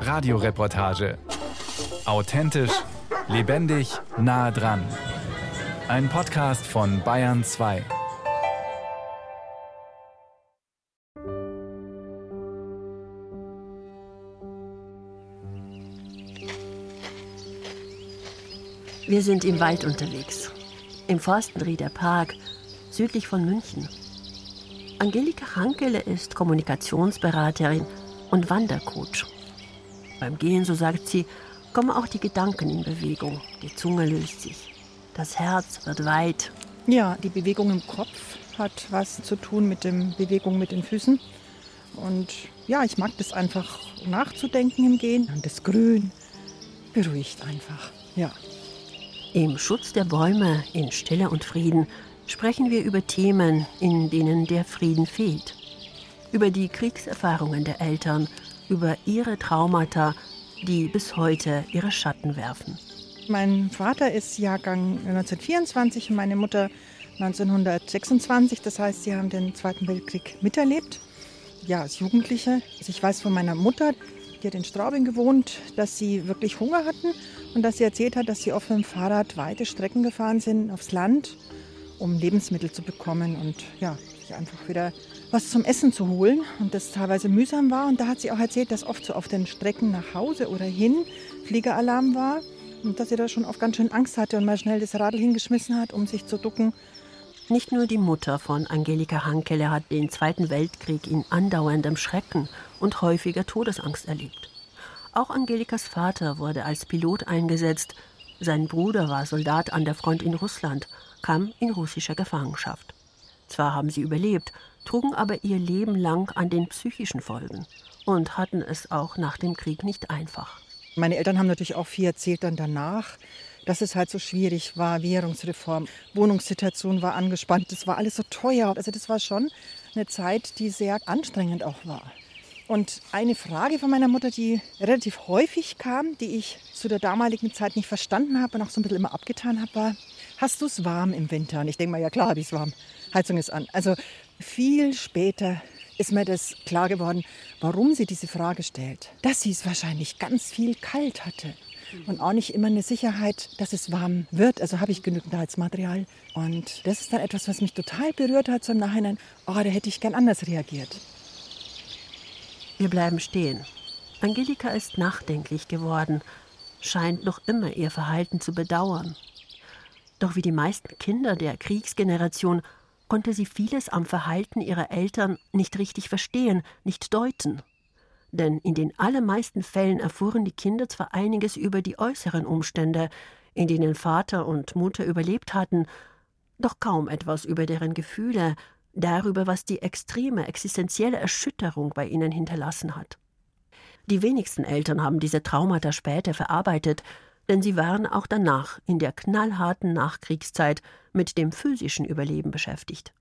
Radioreportage. Authentisch, lebendig, nah dran. Ein Podcast von Bayern 2. Wir sind im Wald unterwegs. Im Forstenrieder Park, südlich von München. Angelika Hankele ist Kommunikationsberaterin und Wandercoach. Beim Gehen, so sagt sie, kommen auch die Gedanken in Bewegung. Die Zunge löst sich. Das Herz wird weit. Ja, die Bewegung im Kopf hat was zu tun mit der Bewegung mit den Füßen. Und ja, ich mag das einfach nachzudenken im Gehen. Und das Grün beruhigt einfach. Ja. Im Schutz der Bäume, in Stille und Frieden, sprechen wir über Themen, in denen der Frieden fehlt. Über die Kriegserfahrungen der Eltern, über ihre Traumata, die bis heute ihre Schatten werfen. Mein Vater ist Jahrgang 1924 und meine Mutter 1926. Das heißt, sie haben den Zweiten Weltkrieg miterlebt. Ja, als Jugendliche. Also ich weiß von meiner Mutter, die hat in Straubing gewohnt, dass sie wirklich Hunger hatten und dass sie erzählt hat, dass sie auf dem Fahrrad weite Strecken gefahren sind aufs Land, um Lebensmittel zu bekommen und ja, sich einfach wieder was zum Essen zu holen und das teilweise mühsam war. Und da hat sie auch erzählt, dass oft so auf den Strecken nach Hause oder hin Fliegeralarm war und dass sie da schon oft ganz schön Angst hatte und mal schnell das Radl hingeschmissen hat, um sich zu ducken. Nicht nur die Mutter von Angelika Hankele hat den Zweiten Weltkrieg in andauerndem Schrecken und häufiger Todesangst erlebt. Auch Angelikas Vater wurde als Pilot eingesetzt. Sein Bruder war Soldat an der Front in Russland, kam in russischer Gefangenschaft. Zwar haben sie überlebt, trugen aber ihr Leben lang an den psychischen Folgen und hatten es auch nach dem Krieg nicht einfach. Meine Eltern haben natürlich auch viel erzählt dann danach, dass es halt so schwierig war, Währungsreform, Wohnungssituation war angespannt, das war alles so teuer. Also das war schon eine Zeit, die sehr anstrengend auch war. Und eine Frage von meiner Mutter, die relativ häufig kam, die ich zu der damaligen Zeit nicht verstanden habe und auch so ein bisschen immer abgetan habe, war, hast du es warm im Winter? Und ich denke mal, ja klar habe ich es warm. Heizung ist an. Also viel später ist mir das klar geworden, warum sie diese Frage stellt. Dass sie es wahrscheinlich ganz viel kalt hatte und auch nicht immer eine Sicherheit, dass es warm wird. Also habe ich genügend Heizmaterial. Und das ist dann etwas, was mich total berührt hat, so im Nachhinein, oh, da hätte ich gern anders reagiert. Wir bleiben stehen. Angelika ist nachdenklich geworden, scheint noch immer ihr Verhalten zu bedauern. Doch wie die meisten Kinder der Kriegsgeneration konnte sie vieles am Verhalten ihrer Eltern nicht richtig verstehen, nicht deuten. Denn in den allermeisten Fällen erfuhren die Kinder zwar einiges über die äußeren Umstände, in denen Vater und Mutter überlebt hatten, doch kaum etwas über deren Gefühle, darüber, was die extreme existenzielle Erschütterung bei ihnen hinterlassen hat. Die wenigsten Eltern haben diese Traumata später verarbeitet, denn sie waren auch danach in der knallharten Nachkriegszeit mit dem physischen Überleben beschäftigt.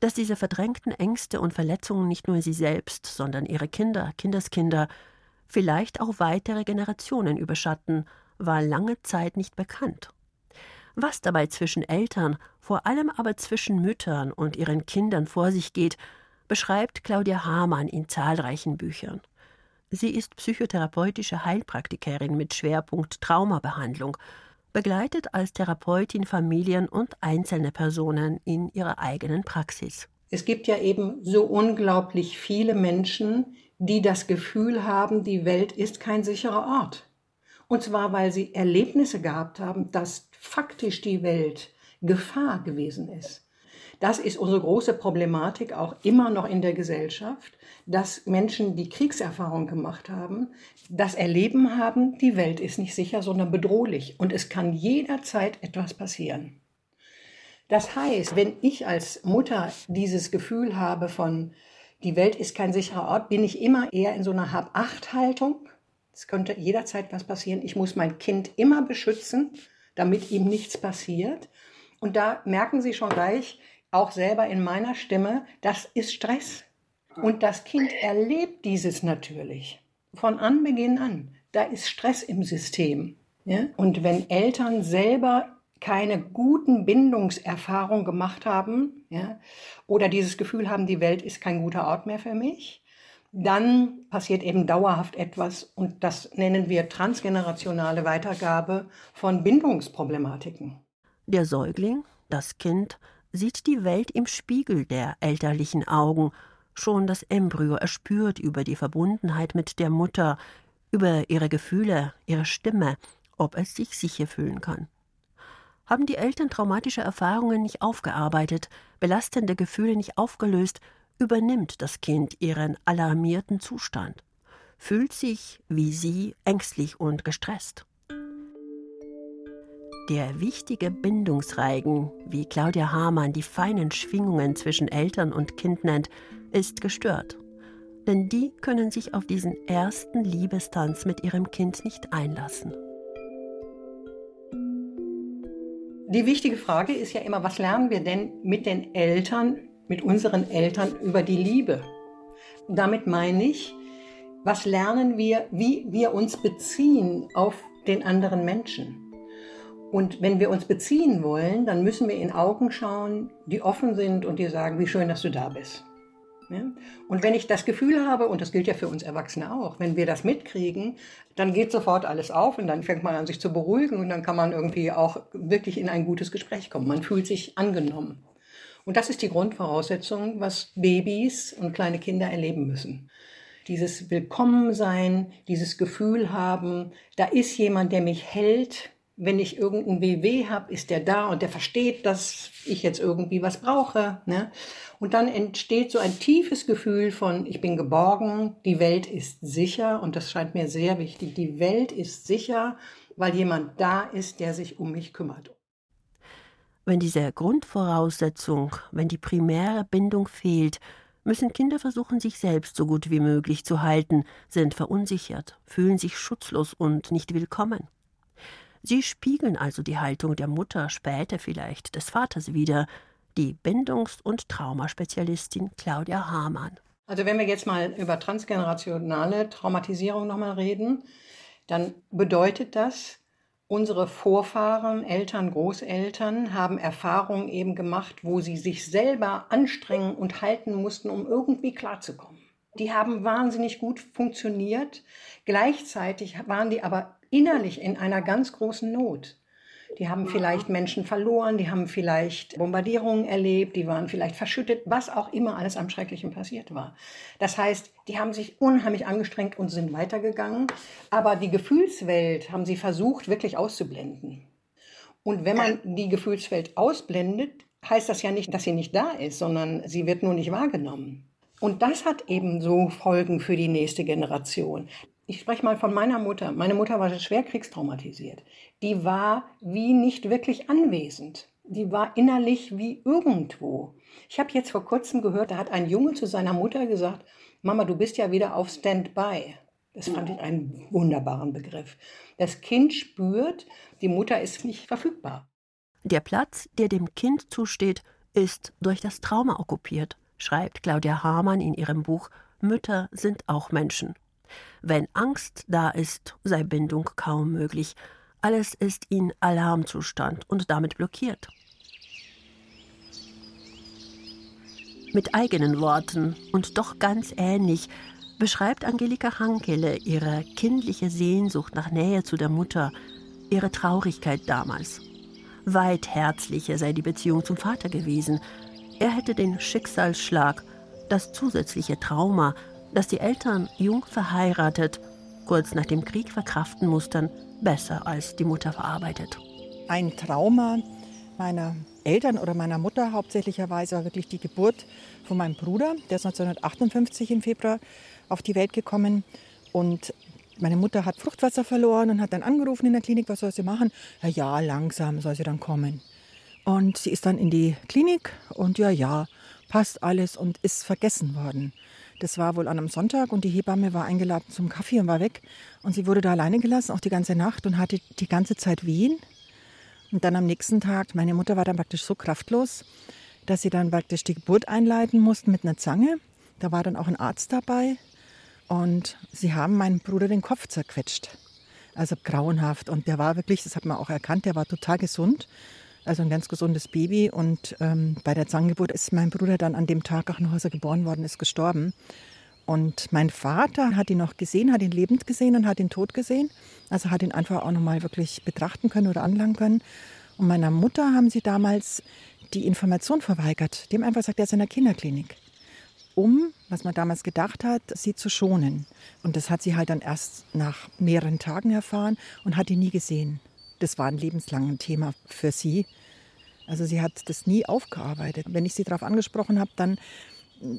Dass diese verdrängten Ängste und Verletzungen nicht nur sie selbst, sondern ihre Kinder, Kindeskinder, vielleicht auch weitere Generationen überschatten, war lange Zeit nicht bekannt. Was dabei zwischen Eltern, vor allem aber zwischen Müttern und ihren Kindern vor sich geht, beschreibt Claudia Hamann in zahlreichen Büchern. Sie ist psychotherapeutische Heilpraktikerin mit Schwerpunkt Traumabehandlung, begleitet als Therapeutin Familien und einzelne Personen in ihrer eigenen Praxis. Es gibt ja eben so unglaublich viele Menschen, die das Gefühl haben, die Welt ist kein sicherer Ort. Und zwar, weil sie Erlebnisse gehabt haben, dass faktisch die Welt Gefahr gewesen ist. Das ist unsere große Problematik auch immer noch in der Gesellschaft, dass Menschen, die Kriegserfahrung gemacht haben, das Erleben haben, die Welt ist nicht sicher, sondern bedrohlich und es kann jederzeit etwas passieren. Das heißt, wenn ich als Mutter dieses Gefühl habe von, die Welt ist kein sicherer Ort, bin ich immer eher in so einer Hab-Acht-Haltung. Es könnte jederzeit was passieren. Ich muss mein Kind immer beschützen damit ihm nichts passiert. Und da merken Sie schon gleich, auch selber in meiner Stimme, das ist Stress. Und das Kind erlebt dieses natürlich von Anbeginn an. Da ist Stress im System. Ja? Und wenn Eltern selber keine guten Bindungserfahrungen gemacht haben ja, oder dieses Gefühl haben, die Welt ist kein guter Ort mehr für mich, dann passiert eben dauerhaft etwas und das nennen wir transgenerationale Weitergabe von Bindungsproblematiken. Der Säugling, das Kind, sieht die Welt im Spiegel der elterlichen Augen. Schon das Embryo erspürt über die Verbundenheit mit der Mutter, über ihre Gefühle, ihre Stimme, ob es sich sicher fühlen kann. Haben die Eltern traumatische Erfahrungen nicht aufgearbeitet, belastende Gefühle nicht aufgelöst, übernimmt das Kind ihren alarmierten Zustand, fühlt sich wie sie ängstlich und gestresst. Der wichtige Bindungsreigen, wie Claudia Hamann die feinen Schwingungen zwischen Eltern und Kind nennt, ist gestört. Denn die können sich auf diesen ersten Liebestanz mit ihrem Kind nicht einlassen. Die wichtige Frage ist ja immer, was lernen wir denn mit den Eltern, mit unseren Eltern über die Liebe? Damit meine ich, was lernen wir, wie wir uns beziehen auf den anderen Menschen? Und wenn wir uns beziehen wollen, dann müssen wir in Augen schauen, die offen sind und die sagen, wie schön, dass du da bist. Ja? Und wenn ich das Gefühl habe, und das gilt ja für uns Erwachsene auch, wenn wir das mitkriegen, dann geht sofort alles auf und dann fängt man an, sich zu beruhigen und dann kann man irgendwie auch wirklich in ein gutes Gespräch kommen. Man fühlt sich angenommen. Und das ist die Grundvoraussetzung, was Babys und kleine Kinder erleben müssen. Dieses Willkommensein, dieses Gefühl haben, da ist jemand, der mich hält, wenn ich irgendein WW habe, ist der da und der versteht, dass ich jetzt irgendwie was brauche. Ne? Und dann entsteht so ein tiefes Gefühl von, ich bin geborgen, die Welt ist sicher und das scheint mir sehr wichtig. Die Welt ist sicher, weil jemand da ist, der sich um mich kümmert. Wenn diese Grundvoraussetzung, wenn die primäre Bindung fehlt, müssen Kinder versuchen, sich selbst so gut wie möglich zu halten, sind verunsichert, fühlen sich schutzlos und nicht willkommen. Sie spiegeln also die Haltung der Mutter, später vielleicht des Vaters wider, die Bindungs- und Traumaspezialistin Claudia Hamann. Also wenn wir jetzt mal über transgenerationale Traumatisierung nochmal reden, dann bedeutet das, unsere Vorfahren, Eltern, Großeltern haben Erfahrungen eben gemacht, wo sie sich selber anstrengen und halten mussten, um irgendwie klarzukommen. Die haben wahnsinnig gut funktioniert. Gleichzeitig waren die aber innerlich in einer ganz großen Not. Die haben vielleicht Menschen verloren, die haben vielleicht Bombardierungen erlebt, die waren vielleicht verschüttet, was auch immer alles am Schrecklichen passiert war. Das heißt, die haben sich unheimlich angestrengt und sind weitergegangen, aber die Gefühlswelt haben sie versucht wirklich auszublenden. Und wenn man die Gefühlswelt ausblendet, heißt das ja nicht, dass sie nicht da ist, sondern sie wird nur nicht wahrgenommen. Und das hat eben so Folgen für die nächste Generation ich spreche mal von meiner Mutter. Meine Mutter war schwer kriegstraumatisiert. Die war wie nicht wirklich anwesend. Die war innerlich wie irgendwo. Ich habe jetzt vor kurzem gehört, da hat ein Junge zu seiner Mutter gesagt, Mama, du bist ja wieder auf Standby. Das fand ich einen wunderbaren Begriff. Das Kind spürt, die Mutter ist nicht verfügbar. Der Platz, der dem Kind zusteht, ist durch das Trauma okkupiert, schreibt Claudia Hamann in ihrem Buch Mütter sind auch Menschen. Wenn Angst da ist, sei Bindung kaum möglich. Alles ist in Alarmzustand und damit blockiert. Mit eigenen Worten und doch ganz ähnlich beschreibt Angelika Hankele ihre kindliche Sehnsucht nach Nähe zu der Mutter, ihre Traurigkeit damals. Weit herzlicher sei die Beziehung zum Vater gewesen. Er hätte den Schicksalsschlag, das zusätzliche Trauma dass die Eltern jung verheiratet, kurz nach dem Krieg verkraften mussten, besser als die Mutter verarbeitet. Ein Trauma meiner Eltern oder meiner Mutter hauptsächlicherweise war wirklich die Geburt von meinem Bruder. Der ist 1958 im Februar auf die Welt gekommen. Und meine Mutter hat Fruchtwasser verloren und hat dann angerufen in der Klinik, was soll sie machen? Ja, ja, langsam soll sie dann kommen. Und sie ist dann in die Klinik und ja, ja, passt alles und ist vergessen worden. Das war wohl an einem Sonntag und die Hebamme war eingeladen zum Kaffee und war weg. Und sie wurde da alleine gelassen, auch die ganze Nacht und hatte die ganze Zeit Wehen. Und dann am nächsten Tag, meine Mutter war dann praktisch so kraftlos, dass sie dann praktisch die Geburt einleiten mussten mit einer Zange. Da war dann auch ein Arzt dabei. Und sie haben meinem Bruder den Kopf zerquetscht. Also grauenhaft. Und der war wirklich, das hat man auch erkannt, der war total gesund. Also ein ganz gesundes Baby. Und ähm, bei der Zangengeburt ist mein Bruder dann an dem Tag auch noch, als er geboren worden ist, gestorben. Und mein Vater hat ihn noch gesehen, hat ihn lebend gesehen und hat ihn tot gesehen. Also hat ihn einfach auch nochmal wirklich betrachten können oder anlangen können. Und meiner Mutter haben sie damals die Information verweigert. Haben einfach gesagt, er ist in der Kinderklinik. Um, was man damals gedacht hat, sie zu schonen. Und das hat sie halt dann erst nach mehreren Tagen erfahren und hat ihn nie gesehen. Das war ein lebenslanges Thema für sie. Also sie hat das nie aufgearbeitet. Wenn ich sie darauf angesprochen habe, dann,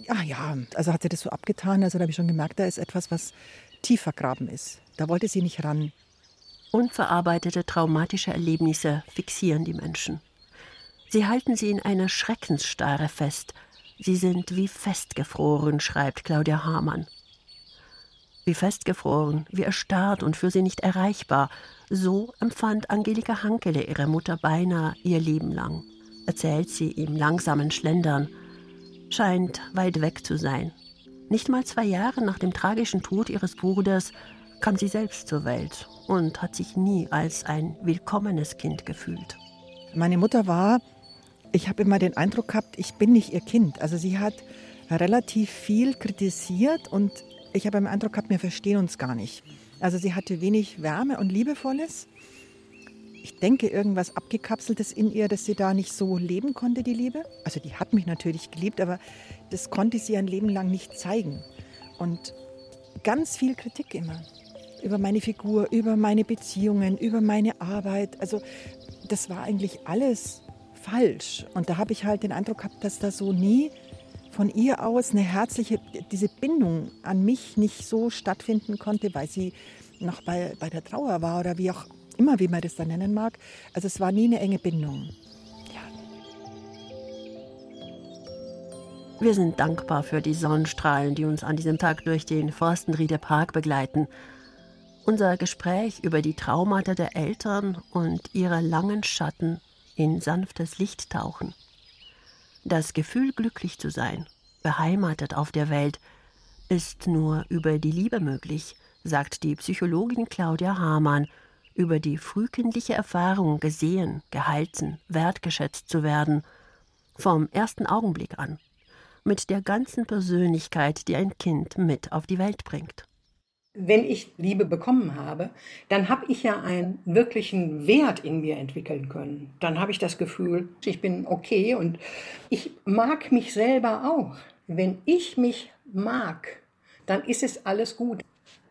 ach ja, also hat sie das so abgetan. Also da habe ich schon gemerkt, da ist etwas, was tief vergraben ist. Da wollte sie nicht ran. Unverarbeitete traumatische Erlebnisse fixieren die Menschen. Sie halten sie in einer Schreckensstarre fest. Sie sind wie festgefroren, schreibt Claudia Hamann. Wie festgefroren, wie erstarrt und für sie nicht erreichbar, so empfand Angelika Hankele ihre Mutter beinahe ihr Leben lang, erzählt sie im langsamen Schlendern. Scheint weit weg zu sein. Nicht mal zwei Jahre nach dem tragischen Tod ihres Bruders kam sie selbst zur Welt und hat sich nie als ein willkommenes Kind gefühlt. Meine Mutter war ich habe immer den Eindruck gehabt, ich bin nicht ihr Kind. Also sie hat relativ viel kritisiert und ich habe den Eindruck gehabt, wir verstehen uns gar nicht. Also sie hatte wenig Wärme und Liebevolles. Ich denke, irgendwas Abgekapseltes in ihr, dass sie da nicht so leben konnte, die Liebe. Also die hat mich natürlich geliebt, aber das konnte sie ein Leben lang nicht zeigen. Und ganz viel Kritik immer. Über meine Figur, über meine Beziehungen, über meine Arbeit. Also das war eigentlich alles falsch. Und da habe ich halt den Eindruck gehabt, dass da so nie von ihr aus eine herzliche, diese Bindung an mich nicht so stattfinden konnte, weil sie noch bei, bei der Trauer war oder wie auch immer, wie man das dann nennen mag. Also es war nie eine enge Bindung. Wir sind dankbar für die Sonnenstrahlen, die uns an diesem Tag durch den Forstenrieder Park begleiten. Unser Gespräch über die Traumata der Eltern und ihre langen Schatten in sanftes Licht tauchen. Das Gefühl, glücklich zu sein, beheimatet auf der Welt, ist nur über die Liebe möglich, sagt die Psychologin Claudia Hamann, über die frühkindliche Erfahrung, gesehen, gehalten, wertgeschätzt zu werden, vom ersten Augenblick an, mit der ganzen Persönlichkeit, die ein Kind mit auf die Welt bringt wenn ich Liebe bekommen habe, dann habe ich ja einen wirklichen Wert in mir entwickeln können. Dann habe ich das Gefühl, ich bin okay und ich mag mich selber auch. Wenn ich mich mag, dann ist es alles gut.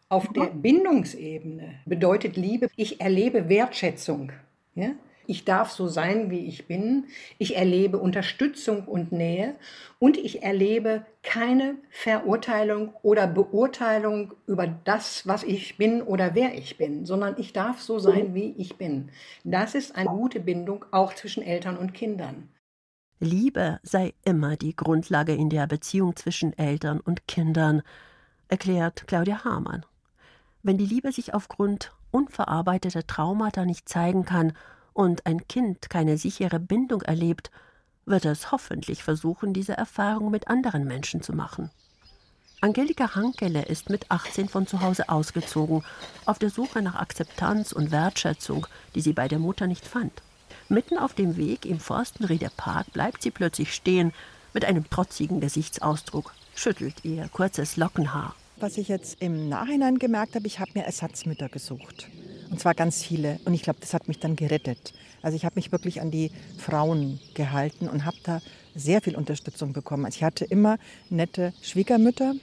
Auf der Bindungsebene bedeutet Liebe, ich erlebe Wertschätzung. Ja? Ich darf so sein, wie ich bin. Ich erlebe Unterstützung und Nähe und ich erlebe keine Verurteilung oder Beurteilung über das, was ich bin oder wer ich bin, sondern ich darf so sein, wie ich bin. Das ist eine gute Bindung auch zwischen Eltern und Kindern. Liebe sei immer die Grundlage in der Beziehung zwischen Eltern und Kindern, erklärt Claudia Hamann. Wenn die Liebe sich aufgrund unverarbeiteter Traumata nicht zeigen kann und ein Kind keine sichere Bindung erlebt, wird es hoffentlich versuchen, diese Erfahrung mit anderen Menschen zu machen. Angelika Hankele ist mit 18 von zu Hause ausgezogen, auf der Suche nach Akzeptanz und Wertschätzung, die sie bei der Mutter nicht fand. Mitten auf dem Weg im Forstenrieder Park bleibt sie plötzlich stehen mit einem trotzigen Gesichtsausdruck, schüttelt ihr kurzes Lockenhaar. Was ich jetzt im Nachhinein gemerkt habe, ich habe mir Ersatzmütter gesucht. Und zwar ganz viele. Und ich glaube, das hat mich dann gerettet. Also ich habe mich wirklich an die Frauen gehalten und habe da sehr viel Unterstützung bekommen. Also ich hatte immer nette Schwiegermütter.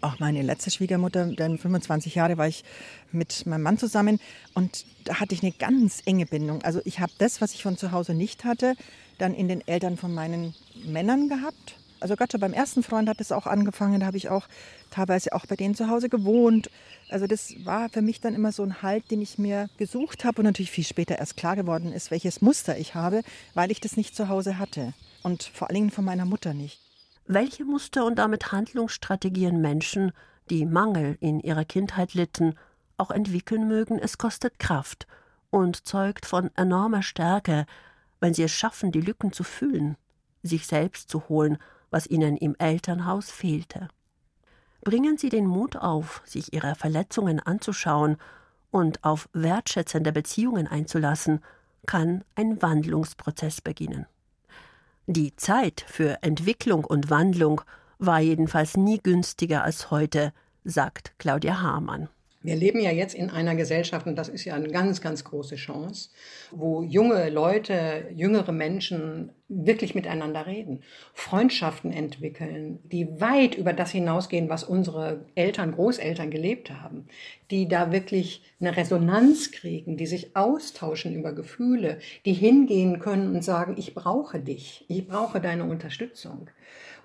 Auch meine letzte Schwiegermutter, denn 25 Jahre war ich mit meinem Mann zusammen und da hatte ich eine ganz enge Bindung. Also ich habe das, was ich von zu Hause nicht hatte, dann in den Eltern von meinen Männern gehabt. Also gerade schon beim ersten Freund hat es auch angefangen, da habe ich auch teilweise auch bei denen zu Hause gewohnt. Also das war für mich dann immer so ein Halt, den ich mir gesucht habe und natürlich viel später erst klar geworden ist, welches Muster ich habe, weil ich das nicht zu Hause hatte und vor allen Dingen von meiner Mutter nicht. Welche Muster und damit Handlungsstrategien Menschen, die Mangel in ihrer Kindheit litten, auch entwickeln mögen, es kostet Kraft und zeugt von enormer Stärke, wenn sie es schaffen, die Lücken zu fühlen, sich selbst zu holen, was ihnen im Elternhaus fehlte. Bringen Sie den Mut auf, sich Ihre Verletzungen anzuschauen und auf wertschätzende Beziehungen einzulassen, kann ein Wandlungsprozess beginnen. Die Zeit für Entwicklung und Wandlung war jedenfalls nie günstiger als heute, sagt Claudia Hamann. Wir leben ja jetzt in einer Gesellschaft, und das ist ja eine ganz, ganz große Chance, wo junge Leute, jüngere Menschen wirklich miteinander reden, Freundschaften entwickeln, die weit über das hinausgehen, was unsere Eltern, Großeltern gelebt haben, die da wirklich eine Resonanz kriegen, die sich austauschen über Gefühle, die hingehen können und sagen, ich brauche dich, ich brauche deine Unterstützung.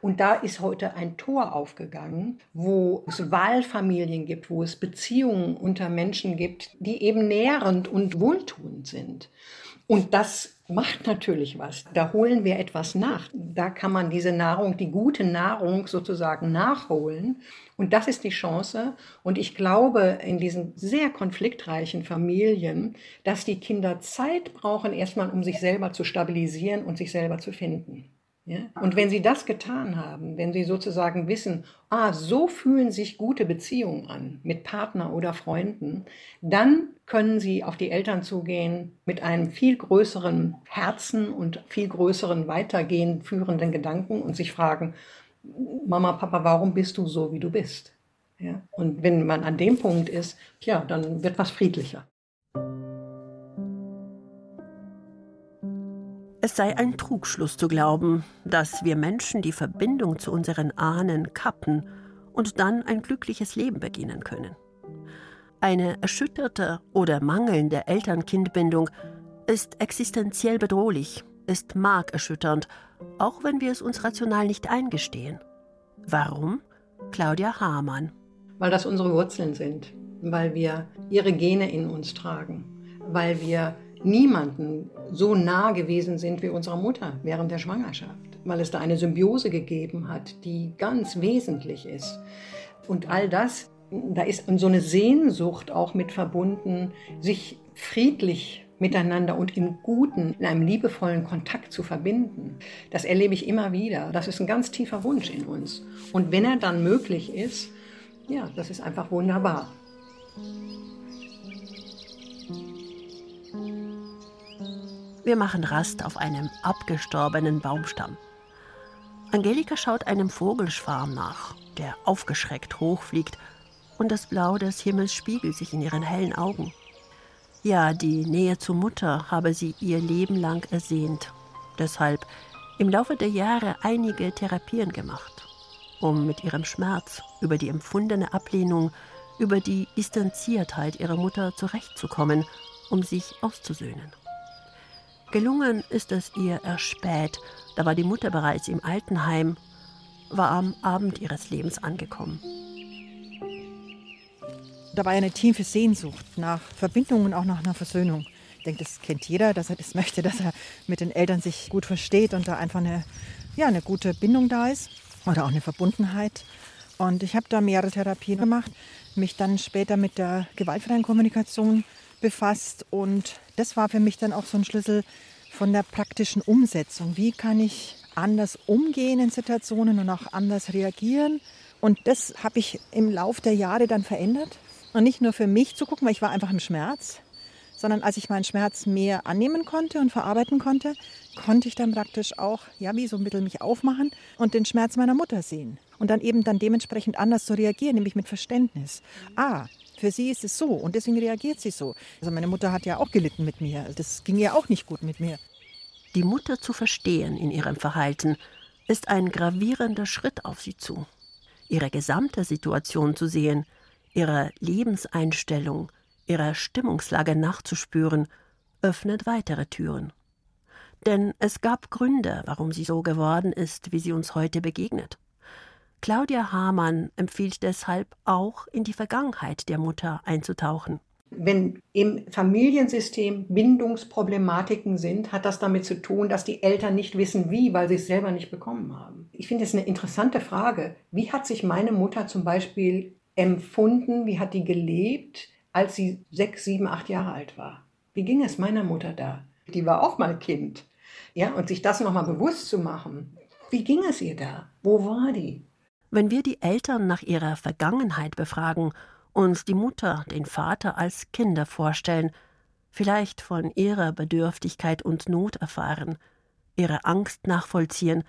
Und da ist heute ein Tor aufgegangen, wo es Wahlfamilien gibt, wo es Beziehungen unter Menschen gibt, die eben nährend und wohltuend sind. Und das macht natürlich was. Da holen wir etwas nach. Da kann man diese Nahrung, die gute Nahrung sozusagen nachholen. Und das ist die Chance. Und ich glaube in diesen sehr konfliktreichen Familien, dass die Kinder Zeit brauchen, erstmal um sich selber zu stabilisieren und sich selber zu finden. Ja? Und wenn Sie das getan haben, wenn Sie sozusagen wissen, ah, so fühlen sich gute Beziehungen an mit Partner oder Freunden, dann können Sie auf die Eltern zugehen mit einem viel größeren Herzen und viel größeren weitergehend führenden Gedanken und sich fragen, Mama, Papa, warum bist du so, wie du bist? Ja? Und wenn man an dem Punkt ist, ja, dann wird was friedlicher. Es sei ein Trugschluss zu glauben, dass wir Menschen die Verbindung zu unseren Ahnen kappen und dann ein glückliches Leben beginnen können. Eine erschütterte oder mangelnde Eltern-Kind-Bindung ist existenziell bedrohlich, ist markerschütternd, auch wenn wir es uns rational nicht eingestehen. Warum? Claudia Hamann. Weil das unsere Wurzeln sind, weil wir ihre Gene in uns tragen, weil wir niemanden so nah gewesen sind wie unserer Mutter während der Schwangerschaft, weil es da eine Symbiose gegeben hat, die ganz wesentlich ist. Und all das, da ist so eine Sehnsucht auch mit verbunden, sich friedlich miteinander und im Guten, in einem liebevollen Kontakt zu verbinden. Das erlebe ich immer wieder. Das ist ein ganz tiefer Wunsch in uns. Und wenn er dann möglich ist, ja, das ist einfach wunderbar. Wir machen Rast auf einem abgestorbenen Baumstamm. Angelika schaut einem Vogelschwarm nach, der aufgeschreckt hochfliegt, und das Blau des Himmels spiegelt sich in ihren hellen Augen. Ja, die Nähe zur Mutter habe sie ihr Leben lang ersehnt. Deshalb im Laufe der Jahre einige Therapien gemacht, um mit ihrem Schmerz über die empfundene Ablehnung, über die Distanziertheit ihrer Mutter zurechtzukommen, um sich auszusöhnen. Gelungen ist es ihr erst spät, da war die Mutter bereits im Altenheim, war am Abend ihres Lebens angekommen. Da war eine tiefe Sehnsucht nach Verbindung und auch nach einer Versöhnung. Ich denke, das kennt jeder, dass er das möchte, dass er mit den Eltern sich gut versteht und da einfach eine, ja, eine gute Bindung da ist oder auch eine Verbundenheit. Und ich habe da mehrere Therapien gemacht, mich dann später mit der gewaltfreien Kommunikation befasst und das war für mich dann auch so ein Schlüssel von der praktischen Umsetzung. Wie kann ich anders umgehen in Situationen und auch anders reagieren? Und das habe ich im Laufe der Jahre dann verändert. Und nicht nur für mich zu gucken, weil ich war einfach im Schmerz, sondern als ich meinen Schmerz mehr annehmen konnte und verarbeiten konnte, konnte ich dann praktisch auch, ja, wie so ein bisschen mich aufmachen und den Schmerz meiner Mutter sehen. Und dann eben dann dementsprechend anders zu reagieren, nämlich mit Verständnis. Ah, für sie ist es so und deswegen reagiert sie so. Also meine Mutter hat ja auch gelitten mit mir. Das ging ja auch nicht gut mit mir. Die Mutter zu verstehen in ihrem Verhalten ist ein gravierender Schritt auf sie zu. Ihre gesamte Situation zu sehen, ihre Lebenseinstellung, ihre Stimmungslage nachzuspüren, öffnet weitere Türen. Denn es gab Gründe, warum sie so geworden ist, wie sie uns heute begegnet. Claudia Hamann empfiehlt deshalb auch, in die Vergangenheit der Mutter einzutauchen. Wenn im Familiensystem Bindungsproblematiken sind, hat das damit zu tun, dass die Eltern nicht wissen, wie, weil sie es selber nicht bekommen haben. Ich finde es eine interessante Frage. Wie hat sich meine Mutter zum Beispiel empfunden, wie hat die gelebt, als sie sechs, sieben, acht Jahre alt war? Wie ging es meiner Mutter da? Die war auch mal Kind. Ja, und sich das nochmal bewusst zu machen. Wie ging es ihr da? Wo war die? Wenn wir die Eltern nach ihrer Vergangenheit befragen, uns die Mutter, den Vater als Kinder vorstellen, vielleicht von ihrer Bedürftigkeit und Not erfahren, ihre Angst nachvollziehen,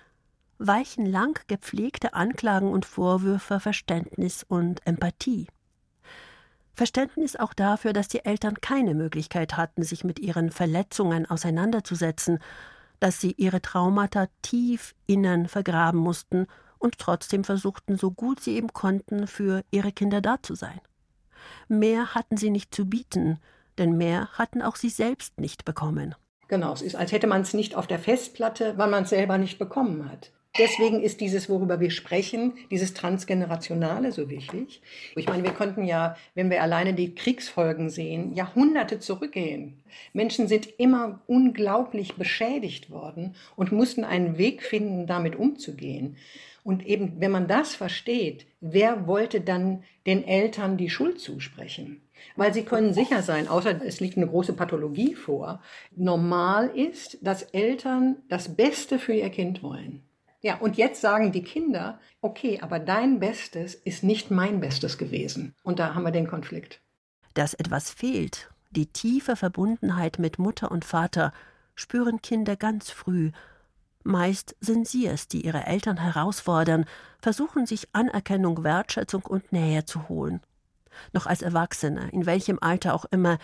weichen lang gepflegte Anklagen und Vorwürfe Verständnis und Empathie. Verständnis auch dafür, dass die Eltern keine Möglichkeit hatten, sich mit ihren Verletzungen auseinanderzusetzen, dass sie ihre Traumata tief innen vergraben mussten und trotzdem versuchten, so gut sie eben konnten, für ihre Kinder da zu sein. Mehr hatten sie nicht zu bieten, denn mehr hatten auch sie selbst nicht bekommen. Genau, es ist, als hätte man es nicht auf der Festplatte, weil man es selber nicht bekommen hat. Deswegen ist dieses, worüber wir sprechen, dieses Transgenerationale so wichtig. Ich meine, wir konnten ja, wenn wir alleine die Kriegsfolgen sehen, Jahrhunderte zurückgehen. Menschen sind immer unglaublich beschädigt worden und mussten einen Weg finden, damit umzugehen. Und eben, wenn man das versteht, wer wollte dann den Eltern die Schuld zusprechen? Weil sie können sicher sein, außer es liegt eine große Pathologie vor, normal ist, dass Eltern das Beste für ihr Kind wollen. Ja, und jetzt sagen die Kinder, okay, aber dein Bestes ist nicht mein Bestes gewesen. Und da haben wir den Konflikt. Dass etwas fehlt, die tiefe Verbundenheit mit Mutter und Vater, spüren Kinder ganz früh. Meist sind sie es, die ihre Eltern herausfordern, versuchen sich Anerkennung, Wertschätzung und Nähe zu holen. Noch als Erwachsene, in welchem Alter auch immer,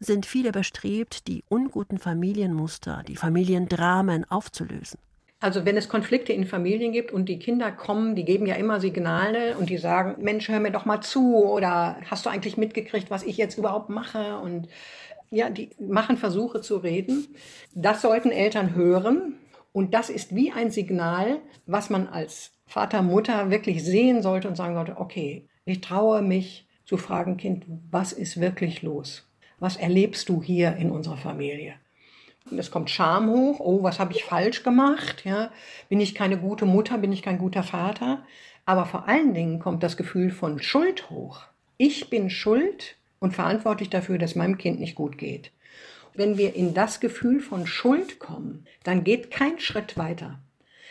sind viele bestrebt, die unguten Familienmuster, die Familiendramen aufzulösen. Also wenn es Konflikte in Familien gibt und die Kinder kommen, die geben ja immer Signale und die sagen, Mensch, hör mir doch mal zu oder hast du eigentlich mitgekriegt, was ich jetzt überhaupt mache? Und ja, die machen Versuche zu reden. Das sollten Eltern hören und das ist wie ein Signal, was man als Vater, Mutter wirklich sehen sollte und sagen sollte, okay, ich traue mich zu fragen, Kind, was ist wirklich los? Was erlebst du hier in unserer Familie? Es kommt Scham hoch, oh, was habe ich falsch gemacht? Ja? Bin ich keine gute Mutter, bin ich kein guter Vater? Aber vor allen Dingen kommt das Gefühl von Schuld hoch. Ich bin schuld und verantwortlich dafür, dass meinem Kind nicht gut geht. Wenn wir in das Gefühl von Schuld kommen, dann geht kein Schritt weiter.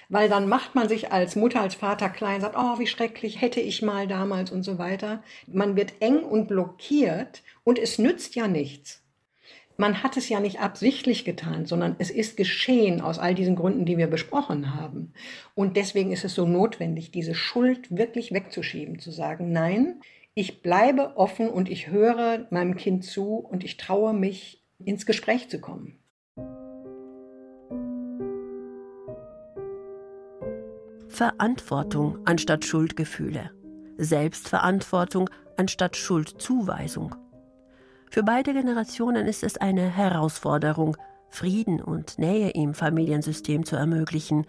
Weil dann macht man sich als Mutter, als Vater klein, sagt, oh, wie schrecklich, hätte ich mal damals und so weiter. Man wird eng und blockiert und es nützt ja nichts man hat es ja nicht absichtlich getan, sondern es ist geschehen aus all diesen Gründen, die wir besprochen haben. Und deswegen ist es so notwendig, diese Schuld wirklich wegzuschieben, zu sagen, nein, ich bleibe offen und ich höre meinem Kind zu und ich traue mich, ins Gespräch zu kommen. Verantwortung anstatt Schuldgefühle. Selbstverantwortung anstatt Schuldzuweisung. Für beide Generationen ist es eine Herausforderung, Frieden und Nähe im Familiensystem zu ermöglichen.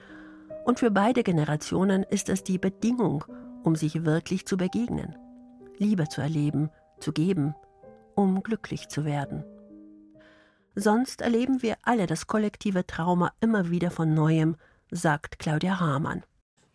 Und für beide Generationen ist es die Bedingung, um sich wirklich zu begegnen, Liebe zu erleben, zu geben, um glücklich zu werden. Sonst erleben wir alle das kollektive Trauma immer wieder von neuem, sagt Claudia Hamann.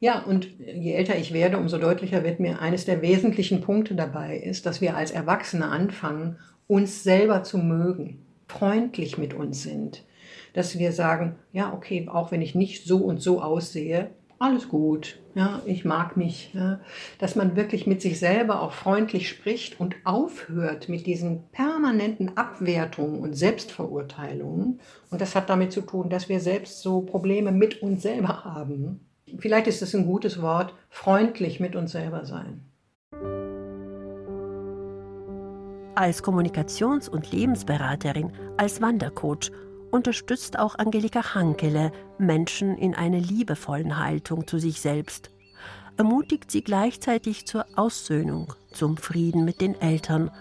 Ja, und je älter ich werde, umso deutlicher wird mir eines der wesentlichen Punkte dabei ist, dass wir als Erwachsene anfangen, uns selber zu mögen, freundlich mit uns sind, dass wir sagen, ja, okay, auch wenn ich nicht so und so aussehe, alles gut, ja, ich mag mich, ja, dass man wirklich mit sich selber auch freundlich spricht und aufhört mit diesen permanenten Abwertungen und Selbstverurteilungen. Und das hat damit zu tun, dass wir selbst so Probleme mit uns selber haben. Vielleicht ist es ein gutes Wort, freundlich mit uns selber sein. Als Kommunikations- und Lebensberaterin, als Wandercoach unterstützt auch Angelika Hankele Menschen in einer liebevollen Haltung zu sich selbst, ermutigt sie gleichzeitig zur Aussöhnung, zum Frieden mit den Eltern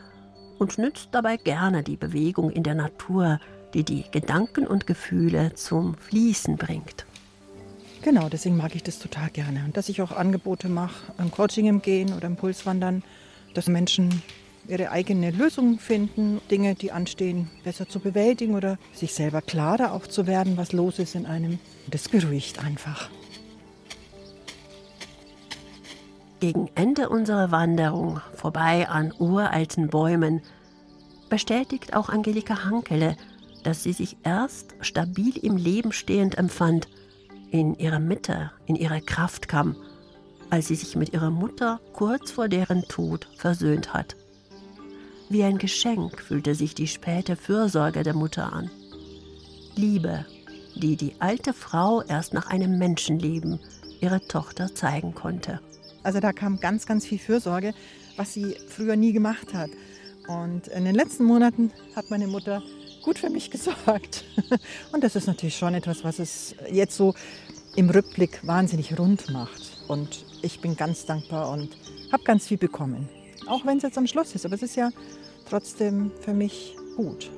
und nützt dabei gerne die Bewegung in der Natur, die die Gedanken und Gefühle zum Fließen bringt. Genau, deswegen mag ich das total gerne. Und dass ich auch Angebote mache, im Coaching im Gehen oder im Pulswandern, dass Menschen ihre eigene Lösung finden, Dinge, die anstehen, besser zu bewältigen oder sich selber klarer auch zu werden, was los ist in einem. Das beruhigt einfach. Gegen Ende unserer Wanderung vorbei an uralten Bäumen bestätigt auch Angelika Hankele, dass sie sich erst stabil im Leben stehend empfand, in ihrer Mitte, in ihrer Kraft kam, als sie sich mit ihrer Mutter kurz vor deren Tod versöhnt hat. Wie ein Geschenk fühlte sich die späte Fürsorge der Mutter an. Liebe, die die alte Frau erst nach einem Menschenleben, ihrer Tochter zeigen konnte. Also da kam ganz, ganz viel Fürsorge, was sie früher nie gemacht hat. Und in den letzten Monaten hat meine Mutter gut für mich gesorgt. Und das ist natürlich schon etwas, was es jetzt so im Rückblick wahnsinnig rund macht. Und ich bin ganz dankbar und habe ganz viel bekommen. Auch wenn es jetzt am Schluss ist, aber es ist ja trotzdem für mich gut.